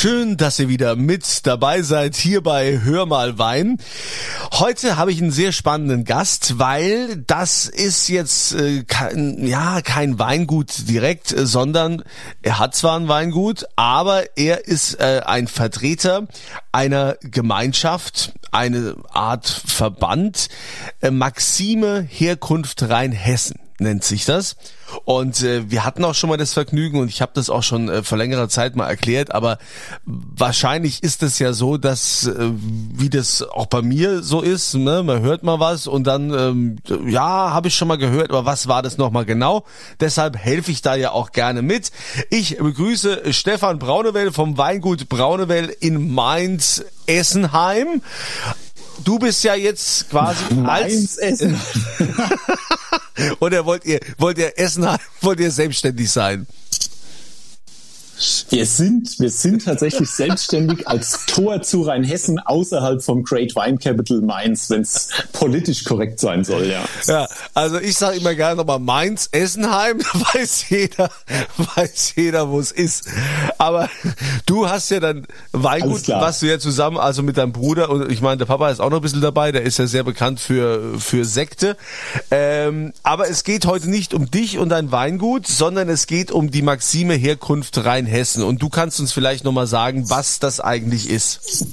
Schön, dass ihr wieder mit dabei seid hier bei Hör mal Wein. Heute habe ich einen sehr spannenden Gast, weil das ist jetzt äh, kein, ja kein Weingut direkt, äh, sondern er hat zwar ein Weingut, aber er ist äh, ein Vertreter einer Gemeinschaft, eine Art Verband, äh, Maxime Herkunft Rheinhessen nennt sich das. Und äh, wir hatten auch schon mal das Vergnügen und ich habe das auch schon äh, vor längerer Zeit mal erklärt, aber wahrscheinlich ist es ja so, dass äh, wie das auch bei mir so ist, ne? man hört mal was und dann ähm, ja, habe ich schon mal gehört, aber was war das nochmal genau? Deshalb helfe ich da ja auch gerne mit. Ich begrüße Stefan Braunewell vom Weingut Braunewell in Mainz Essenheim du bist ja jetzt quasi als Essen. Oder wollt ihr, wollt ihr Essen, wollt ihr selbstständig sein? Wir sind, wir sind tatsächlich selbstständig als Tor zu Rheinhessen außerhalb vom Great Wine Capital Mainz, wenn es politisch korrekt sein soll, ja. Ja, also ich sage immer gerne nochmal Mainz, Essenheim, weiß jeder, weiß jeder, wo es ist. Aber du hast ja dann Weingut, was du ja zusammen, also mit deinem Bruder und ich meine, der Papa ist auch noch ein bisschen dabei, der ist ja sehr bekannt für, für Sekte. Ähm, aber es geht heute nicht um dich und dein Weingut, sondern es geht um die Maxime Herkunft Rhein Hessen. Und du kannst uns vielleicht nochmal sagen, was das eigentlich ist.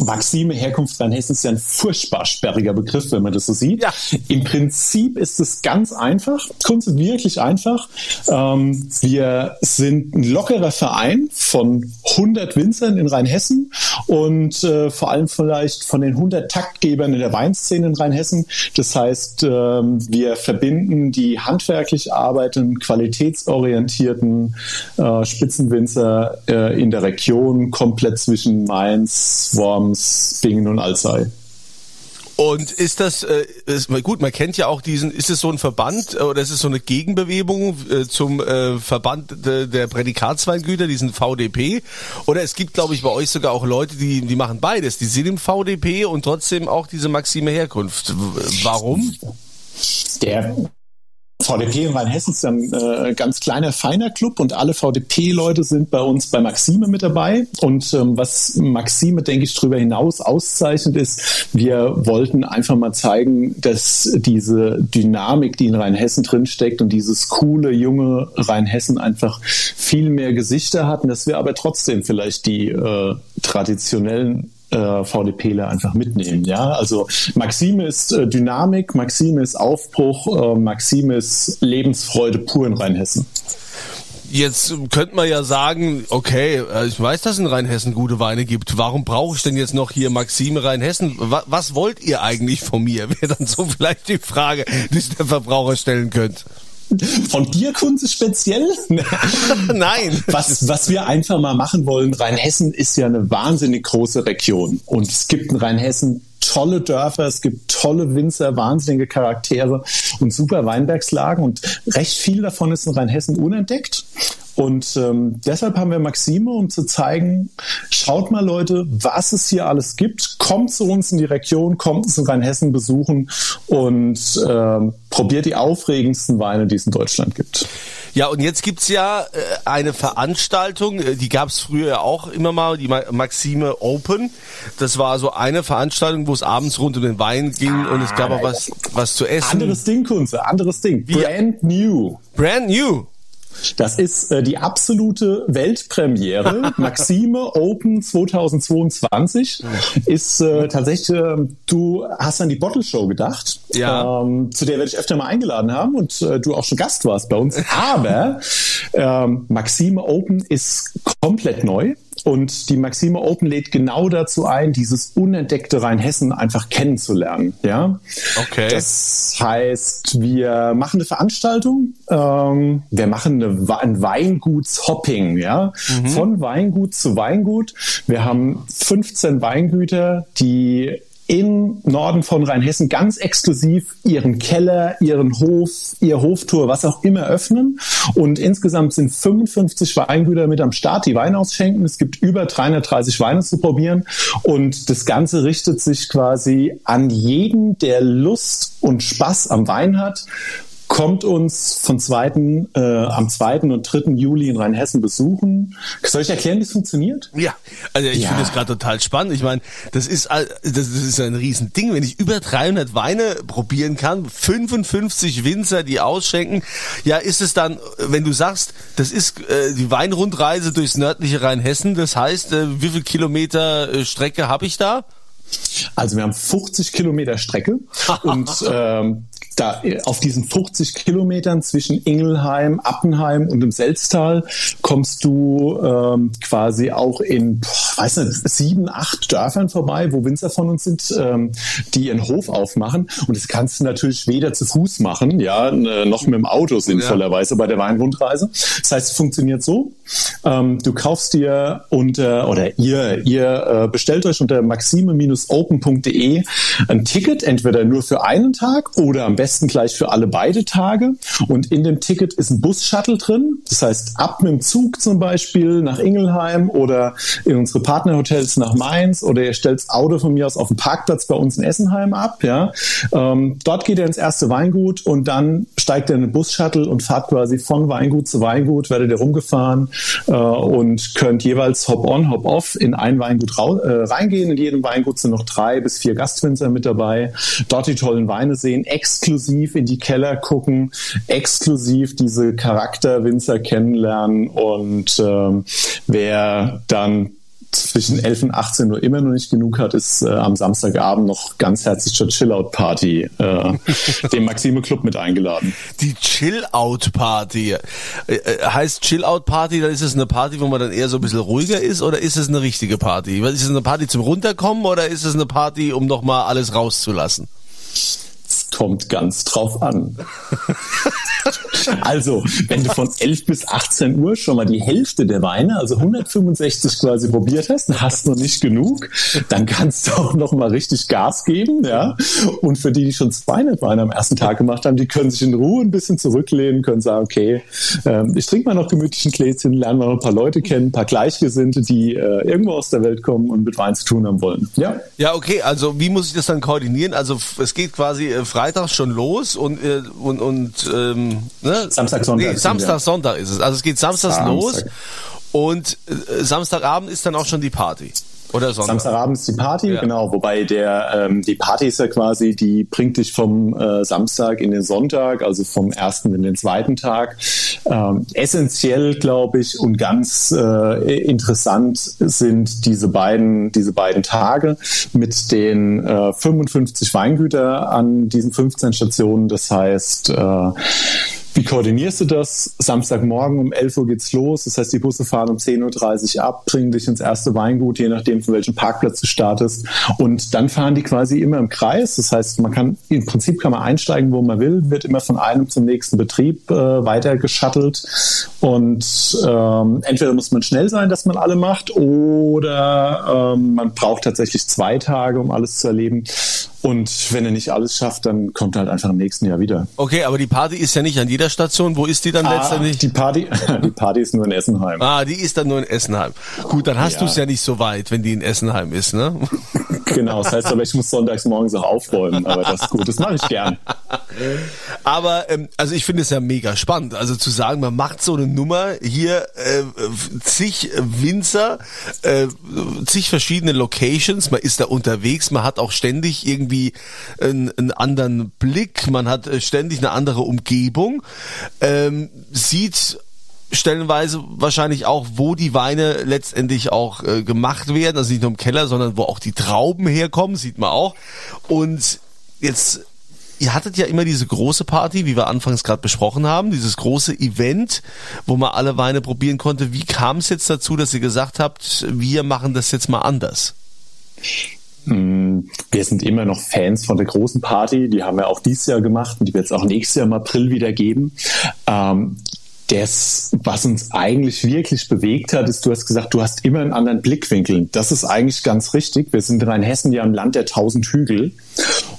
Maxime Herkunft Rheinhessen ist ja ein furchtbar sperriger Begriff, wenn man das so sieht. Ja. Im Prinzip ist es ganz einfach, Kunst wirklich einfach. Ähm, wir sind ein lockerer Verein von 100 Winzern in Rheinhessen und äh, vor allem vielleicht von den 100 Taktgebern in der Weinszene in Rheinhessen. Das heißt, ähm, wir verbinden die handwerklich arbeitenden, qualitätsorientierten äh, Spitzenwinzer äh, in der Region komplett zwischen Mainz, Worms, Bingen und Alzey. Und ist das, äh, ist, gut, man kennt ja auch diesen, ist es so ein Verband äh, oder ist es so eine Gegenbewegung äh, zum äh, Verband de, der Prädikatsweingüter, diesen VDP? Oder es gibt, glaube ich, bei euch sogar auch Leute, die, die machen beides. Die sind im VDP und trotzdem auch diese Maxime Herkunft. Warum? Der VDP in Rheinhessen ist ein äh, ganz kleiner, feiner Club und alle VDP-Leute sind bei uns bei Maxime mit dabei. Und ähm, was Maxime, denke ich, darüber hinaus auszeichnet, ist, wir wollten einfach mal zeigen, dass diese Dynamik, die in Rheinhessen drinsteckt und dieses coole, junge Rheinhessen einfach viel mehr Gesichter hatten, dass wir aber trotzdem vielleicht die äh, traditionellen äh, VDPler einfach mitnehmen. Ja, also Maxime ist äh, Dynamik, Maxime ist Aufbruch, äh, Maxime ist Lebensfreude pur in Rheinhessen. Jetzt könnte man ja sagen, okay, äh, ich weiß, dass es in Rheinhessen gute Weine gibt. Warum brauche ich denn jetzt noch hier Maxime Rheinhessen? Was, was wollt ihr eigentlich von mir? Wäre dann so vielleicht die Frage, die sich der Verbraucher stellen könnte. Von dir, Kunze, speziell? Nein. Was, was wir einfach mal machen wollen, Rheinhessen ist ja eine wahnsinnig große Region. Und es gibt in Rheinhessen tolle Dörfer, es gibt tolle Winzer, wahnsinnige Charaktere und super Weinbergslagen. Und recht viel davon ist in Rheinhessen unentdeckt. Und ähm, deshalb haben wir Maxime, um zu zeigen, schaut mal Leute, was es hier alles gibt. Kommt zu uns in die Region, kommt uns in Rheinhessen besuchen und ähm, probiert die aufregendsten Weine, die es in Deutschland gibt. Ja, und jetzt gibt's ja äh, eine Veranstaltung, äh, die gab's früher ja auch immer mal, die Maxime Open. Das war so eine Veranstaltung, wo es abends rund um den Wein ging und es gab auch was, was zu essen. Anderes Ding, Kunze, anderes Ding. Wie? Brand new. Brand new. Das ist äh, die absolute Weltpremiere. Maxime Open 2022 ist äh, tatsächlich, äh, du hast an die Bottle Show gedacht, ja. ähm, zu der werde ich öfter mal eingeladen haben und äh, du auch schon Gast warst bei uns. Aber ähm, Maxime Open ist komplett neu. Und die Maxime Open lädt genau dazu ein, dieses unentdeckte Rheinhessen einfach kennenzulernen. Ja. Okay. Das heißt, wir machen eine Veranstaltung, ähm, wir machen eine, ein Weingutshopping, ja, mhm. von Weingut zu Weingut. Wir haben 15 Weingüter, die im Norden von Rheinhessen ganz exklusiv ihren Keller, ihren Hof, ihr Hoftour, was auch immer öffnen. Und insgesamt sind 55 Weingüter mit am Start, die Wein ausschenken. Es gibt über 330 Weine zu probieren. Und das Ganze richtet sich quasi an jeden, der Lust und Spaß am Wein hat kommt uns von zweiten, äh, am 2. und 3. Juli in Rheinhessen besuchen. Soll ich erklären, wie es funktioniert? Ja, also ich ja. finde das gerade total spannend. Ich meine, das ist, das ist ein Riesending, wenn ich über 300 Weine probieren kann, 55 Winzer, die ausschenken. Ja, ist es dann, wenn du sagst, das ist äh, die Weinrundreise durchs nördliche Rheinhessen, das heißt, äh, wie viel Kilometer äh, Strecke habe ich da? Also wir haben 50 Kilometer Strecke und ähm, da auf diesen 50 Kilometern zwischen Ingelheim, Appenheim und dem Selztal kommst du ähm, quasi auch in, weiß nicht, sieben, acht Dörfern vorbei, wo Winzer von uns sind, ähm, die ihren Hof aufmachen. Und das kannst du natürlich weder zu Fuß machen, ja, noch mit dem Auto sinnvollerweise ja. bei der Weinrundreise. Das heißt, es funktioniert so. Ähm, du kaufst dir unter, oder ihr, ihr äh, bestellt euch unter maxime-open.de ein Ticket, entweder nur für einen Tag oder am besten gleich für alle beide Tage. Und in dem Ticket ist ein Bus-Shuttle drin. Das heißt, ab mit dem Zug zum Beispiel nach Ingelheim oder in unsere Partnerhotels nach Mainz oder ihr stellt das Auto von mir aus auf dem Parkplatz bei uns in Essenheim ab. Ja, ähm, dort geht er ins erste Weingut und dann steigt er in den Bus-Shuttle und fahrt quasi von Weingut zu Weingut, werdet ihr rumgefahren äh, und könnt jeweils Hop-on, Hop-off in ein Weingut äh, reingehen. In jedem Weingut sind noch drei bis vier Gastwinzer mit dabei. Dort die tollen Weine sehen, exklusiv exklusiv in die Keller gucken, exklusiv diese Charakterwinzer kennenlernen und ähm, wer dann zwischen 11 und 18 Uhr immer noch nicht genug hat, ist äh, am Samstagabend noch ganz herzlich zur Chill-Out-Party, äh, dem Maxime Club mit eingeladen. Die Chill-Out-Party. Äh, äh, heißt Chill-Out-Party, dann ist es eine Party, wo man dann eher so ein bisschen ruhiger ist oder ist es eine richtige Party? Ist es eine Party zum Runterkommen oder ist es eine Party, um nochmal alles rauszulassen? Kommt ganz drauf an. also, wenn du von 11 bis 18 Uhr schon mal die Hälfte der Weine, also 165 quasi probiert hast, dann hast noch nicht genug, dann kannst du auch noch mal richtig Gas geben, ja. Und für die, die schon 200 Weine am ersten Tag gemacht haben, die können sich in Ruhe ein bisschen zurücklehnen, können sagen, okay, ähm, ich trinke mal noch gemütlich ein Gläschen, lernen wir noch ein paar Leute kennen, ein paar Gleichgesinnte, die äh, irgendwo aus der Welt kommen und mit Wein zu tun haben wollen. Ja. Ja, okay. Also, wie muss ich das dann koordinieren? Also, es geht quasi äh, Freitag schon los und, äh, und, und ähm, ne? Samstag, Sonntag. Nee, Samstag, Sonntag ist es. Also es geht samstags Samstag. los und äh, Samstagabend ist dann auch schon die Party. Oder Sonntag. Samstagabend ist die Party, ja. genau. Wobei der ähm, die Party ist ja quasi, die bringt dich vom äh, Samstag in den Sonntag, also vom ersten in den zweiten Tag. Ähm, essentiell, glaube ich, und ganz äh, interessant sind diese beiden diese beiden Tage mit den äh, 55 Weingüter an diesen 15 Stationen. Das heißt äh, koordinierst du das? Samstagmorgen um 11 Uhr geht's los. Das heißt, die Busse fahren um 10.30 Uhr ab, bringen dich ins erste Weingut, je nachdem, von welchem Parkplatz du startest. Und dann fahren die quasi immer im Kreis. Das heißt, man kann, im Prinzip kann man einsteigen, wo man will, wird immer von einem zum nächsten Betrieb äh, weiter geschattelt. Und ähm, entweder muss man schnell sein, dass man alle macht, oder ähm, man braucht tatsächlich zwei Tage, um alles zu erleben. Und wenn er nicht alles schafft, dann kommt er halt einfach im nächsten Jahr wieder. Okay, aber die Party ist ja nicht an jeder Station. Wo ist die dann ah, letztendlich? Die Party, die Party ist nur in Essenheim. Ah, die ist dann nur in Essenheim. Gut, dann hast ja. du es ja nicht so weit, wenn die in Essenheim ist, ne? Genau, das heißt aber, ich muss sonntags morgens auch aufräumen, aber das ist gut, das mache ich gern. Aber ähm, also ich finde es ja mega spannend, also zu sagen, man macht so eine Nummer hier äh, zig Winzer, äh, zig verschiedene Locations, man ist da unterwegs, man hat auch ständig irgendwie einen, einen anderen Blick, man hat äh, ständig eine andere Umgebung, ähm, sieht stellenweise wahrscheinlich auch, wo die Weine letztendlich auch äh, gemacht werden, also nicht nur im Keller, sondern wo auch die Trauben herkommen, sieht man auch. Und jetzt ihr hattet ja immer diese große Party, wie wir anfangs gerade besprochen haben, dieses große Event, wo man alle Weine probieren konnte. Wie kam es jetzt dazu, dass ihr gesagt habt, wir machen das jetzt mal anders? Hm, wir sind immer noch Fans von der großen Party. Die haben wir auch dieses Jahr gemacht und die wird es auch nächstes Jahr im April wieder geben. Ähm, das, was uns eigentlich wirklich bewegt hat, ist, du hast gesagt, du hast immer einen anderen Blickwinkel. Das ist eigentlich ganz richtig. Wir sind in Rheinhessen ja im Land der tausend Hügel.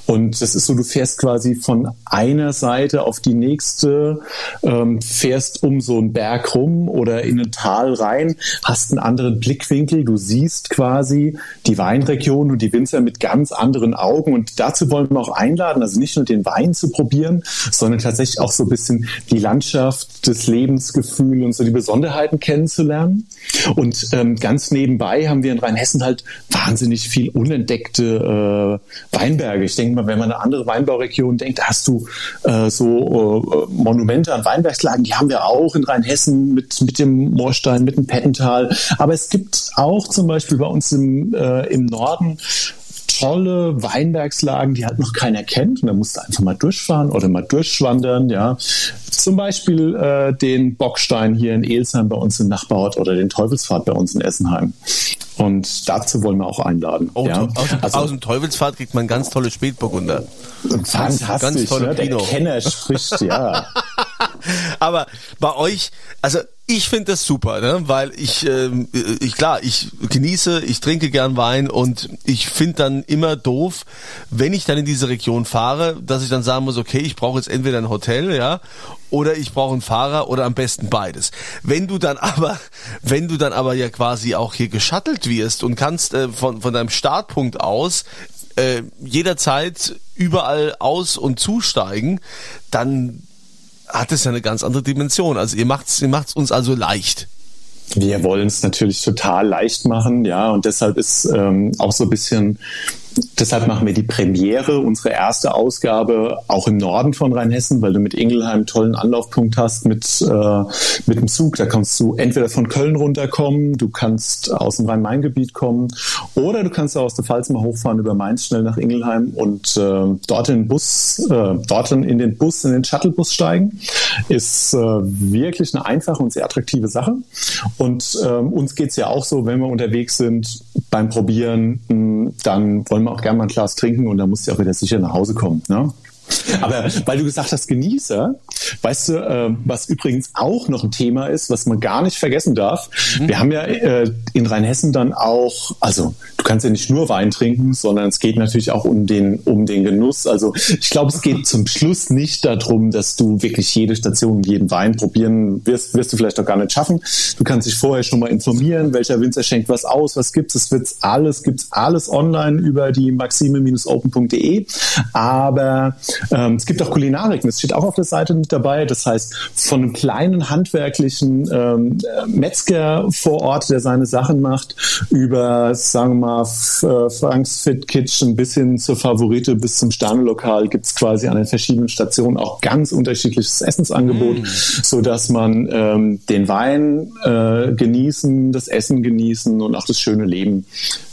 Und das ist so, du fährst quasi von einer Seite auf die nächste, ähm, fährst um so einen Berg rum oder in ein Tal rein, hast einen anderen Blickwinkel. Du siehst quasi die Weinregion und die Winzer mit ganz anderen Augen. Und dazu wollen wir auch einladen, also nicht nur den Wein zu probieren, sondern tatsächlich auch so ein bisschen die Landschaft, das Lebensgefühl und so die Besonderheiten kennenzulernen. Und ähm, ganz nebenbei haben wir in Rheinhessen halt wahnsinnig viel unentdeckte äh, Weinberge. Ich denke mal, wenn man eine andere Weinbauregion denkt, hast du äh, so äh, Monumente an Weinbergslagen, die haben wir auch in Rheinhessen mit, mit dem Moorstein, mit dem Pettental. Aber es gibt auch zum Beispiel bei uns im, äh, im Norden tolle Weinbergslagen, die halt noch keiner kennt. Und da musst du einfach mal durchfahren oder mal durchschwandern, ja. Zum Beispiel äh, den Bockstein hier in Elsheim bei uns im Nachbarort oder den Teufelspfad bei uns in Essenheim. Und dazu wollen wir auch einladen. Oh, ja. aus, also, aus dem Teufelsfahrt kriegt man ganz tolle Spätburgunder. Fantastisch, ganz tolle ne? Der Kenner spricht, ja. Aber bei euch, also ich finde das super, ne? weil ich, äh, ich klar, ich genieße, ich trinke gern Wein und ich finde dann immer doof, wenn ich dann in diese Region fahre, dass ich dann sagen muss, okay, ich brauche jetzt entweder ein Hotel, ja, oder ich brauche einen Fahrer oder am besten beides. Wenn du dann aber, wenn du dann aber ja quasi auch hier geschattelt wirst und kannst äh, von, von deinem Startpunkt aus äh, jederzeit überall aus- und zusteigen, dann hat es ja eine ganz andere Dimension. Also ihr macht's, ihr macht's uns also leicht. Wir wollen es natürlich total leicht machen, ja, und deshalb ist ähm, auch so ein bisschen Deshalb machen wir die Premiere, unsere erste Ausgabe, auch im Norden von Rheinhessen, weil du mit Ingelheim einen tollen Anlaufpunkt hast mit, äh, mit dem Zug. Da kannst du entweder von Köln runterkommen, du kannst aus dem Rhein-Main-Gebiet kommen oder du kannst aus der Pfalz mal hochfahren über Mainz schnell nach Ingelheim und äh, dort in den Bus, äh, dort in den Bus, in den Shuttlebus steigen. Ist äh, wirklich eine einfache und sehr attraktive Sache. Und äh, uns geht's ja auch so, wenn wir unterwegs sind beim Probieren, mh, dann wollen auch gerne mal ein Glas trinken und dann musst du auch wieder sicher nach Hause kommen. Ne? Aber weil du gesagt hast, Genießer, weißt du, äh, was übrigens auch noch ein Thema ist, was man gar nicht vergessen darf. Mhm. Wir haben ja äh, in Rheinhessen dann auch, also du kannst ja nicht nur Wein trinken, sondern es geht natürlich auch um den, um den Genuss. Also ich glaube, es geht zum Schluss nicht darum, dass du wirklich jede Station und jeden Wein probieren wirst, wirst du vielleicht auch gar nicht schaffen. Du kannst dich vorher schon mal informieren, welcher Winzer schenkt was aus, was gibt's. Es wird alles, gibt's alles online über die maxime-open.de. Aber ähm, es gibt auch Kulinarik, das steht auch auf der Seite mit dabei. Das heißt, von einem kleinen handwerklichen ähm, Metzger vor Ort, der seine Sachen macht, über, sagen wir mal, äh, Franks Fit Kitchen bis hin zur Favorite bis zum Sternelokal gibt es quasi an den verschiedenen Stationen auch ganz unterschiedliches Essensangebot, mm. so dass man ähm, den Wein äh, genießen, das Essen genießen und auch das schöne Leben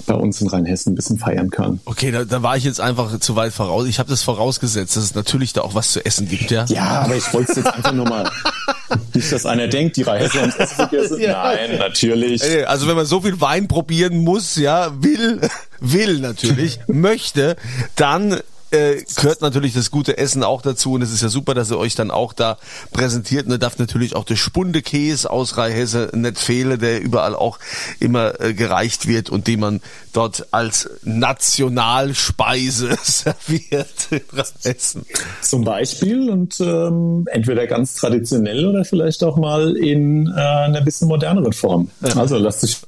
bei uns in Rheinhessen ein bisschen feiern kann. Okay, da, da war ich jetzt einfach zu weit voraus. Ich habe das vorausgesetzt, dass es natürlich da auch was zu essen gibt, ja? Ja, aber ich wollte es jetzt einfach nur mal. Nicht, dass einer denkt, die Rheinhessen haben Essen vergessen. Ja. Nein, natürlich. Also wenn man so viel Wein probieren muss, ja, will, will natürlich, möchte, dann äh, gehört natürlich das gute Essen auch dazu und es ist ja super, dass ihr euch dann auch da präsentiert und da darf natürlich auch der Spundekäse aus Rheinhesse nicht fehlen, der überall auch immer äh, gereicht wird und den man dort als Nationalspeise serviert essen. Zum Beispiel und ähm, entweder ganz traditionell oder vielleicht auch mal in äh, einer bisschen moderneren Form. Also lasst dich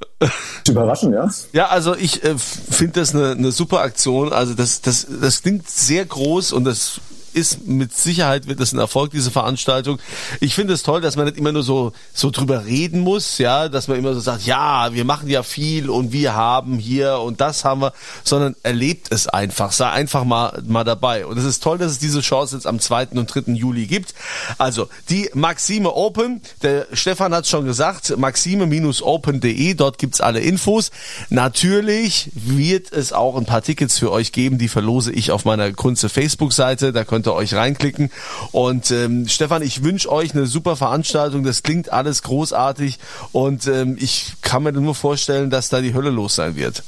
überraschen, ja? Ja, also ich äh, finde das eine, eine super Aktion. Also das, das, das klingt sehr groß und das ist mit Sicherheit wird das ein Erfolg, diese Veranstaltung. Ich finde es toll, dass man nicht immer nur so, so drüber reden muss, ja, dass man immer so sagt, ja, wir machen ja viel und wir haben hier und das haben wir, sondern erlebt es einfach, sei einfach mal, mal dabei. Und es ist toll, dass es diese Chance jetzt am 2. und 3. Juli gibt. Also, die Maxime Open, der Stefan hat schon gesagt, maxime-open.de, dort gibt's alle Infos. Natürlich wird es auch ein paar Tickets für euch geben, die verlose ich auf meiner Kunze Facebook-Seite, da könnt könnt ihr euch reinklicken. Und ähm, Stefan, ich wünsche euch eine super Veranstaltung. Das klingt alles großartig und ähm, ich kann mir nur vorstellen, dass da die Hölle los sein wird.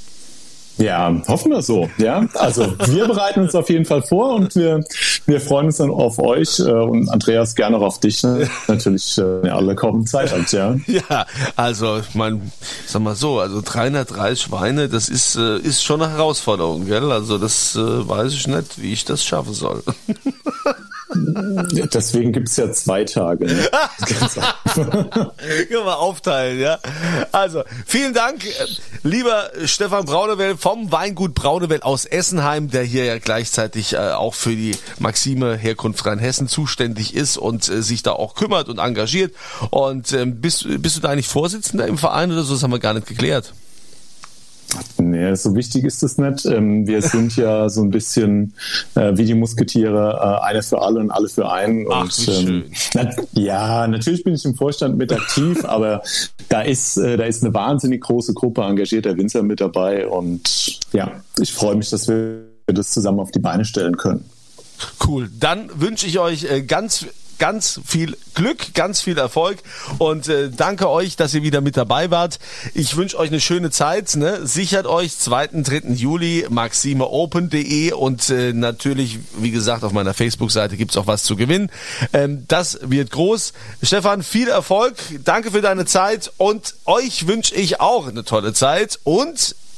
Ja, hoffen wir so. Ja, also wir bereiten uns auf jeden Fall vor und wir, wir freuen uns dann auf euch äh, und Andreas gerne auch auf dich. Ne? Natürlich äh, alle kommen Zeit hat, ja. Ja, also ich mein, sag mal so, also 330 Schweine, das ist äh, ist schon eine Herausforderung, gell? Also das äh, weiß ich nicht, wie ich das schaffen soll. Deswegen gibt es ja zwei Tage. Ne? Können wir aufteilen, ja. Also, vielen Dank, lieber Stefan Braunewell vom Weingut Braunewell aus Essenheim, der hier ja gleichzeitig äh, auch für die Maxime Herkunft Rheinhessen zuständig ist und äh, sich da auch kümmert und engagiert. Und ähm, bist, bist du da eigentlich Vorsitzender im Verein oder so? Das haben wir gar nicht geklärt. Nee, so wichtig ist es nicht. Ähm, wir sind ja so ein bisschen äh, wie die Musketiere, äh, eine für alle und alle für einen. Ach, und, ähm, schön. na, ja, natürlich bin ich im Vorstand mit aktiv, aber da ist, äh, da ist eine wahnsinnig große Gruppe engagierter Winzer mit dabei und ja, ich freue mich, dass wir das zusammen auf die Beine stellen können. Cool. Dann wünsche ich euch äh, ganz ganz viel Glück, ganz viel Erfolg und äh, danke euch, dass ihr wieder mit dabei wart. Ich wünsche euch eine schöne Zeit. Ne? Sichert euch 2. 3. Juli maximeopen.de und äh, natürlich, wie gesagt, auf meiner Facebook-Seite gibt's auch was zu gewinnen. Ähm, das wird groß. Stefan, viel Erfolg. Danke für deine Zeit und euch wünsche ich auch eine tolle Zeit und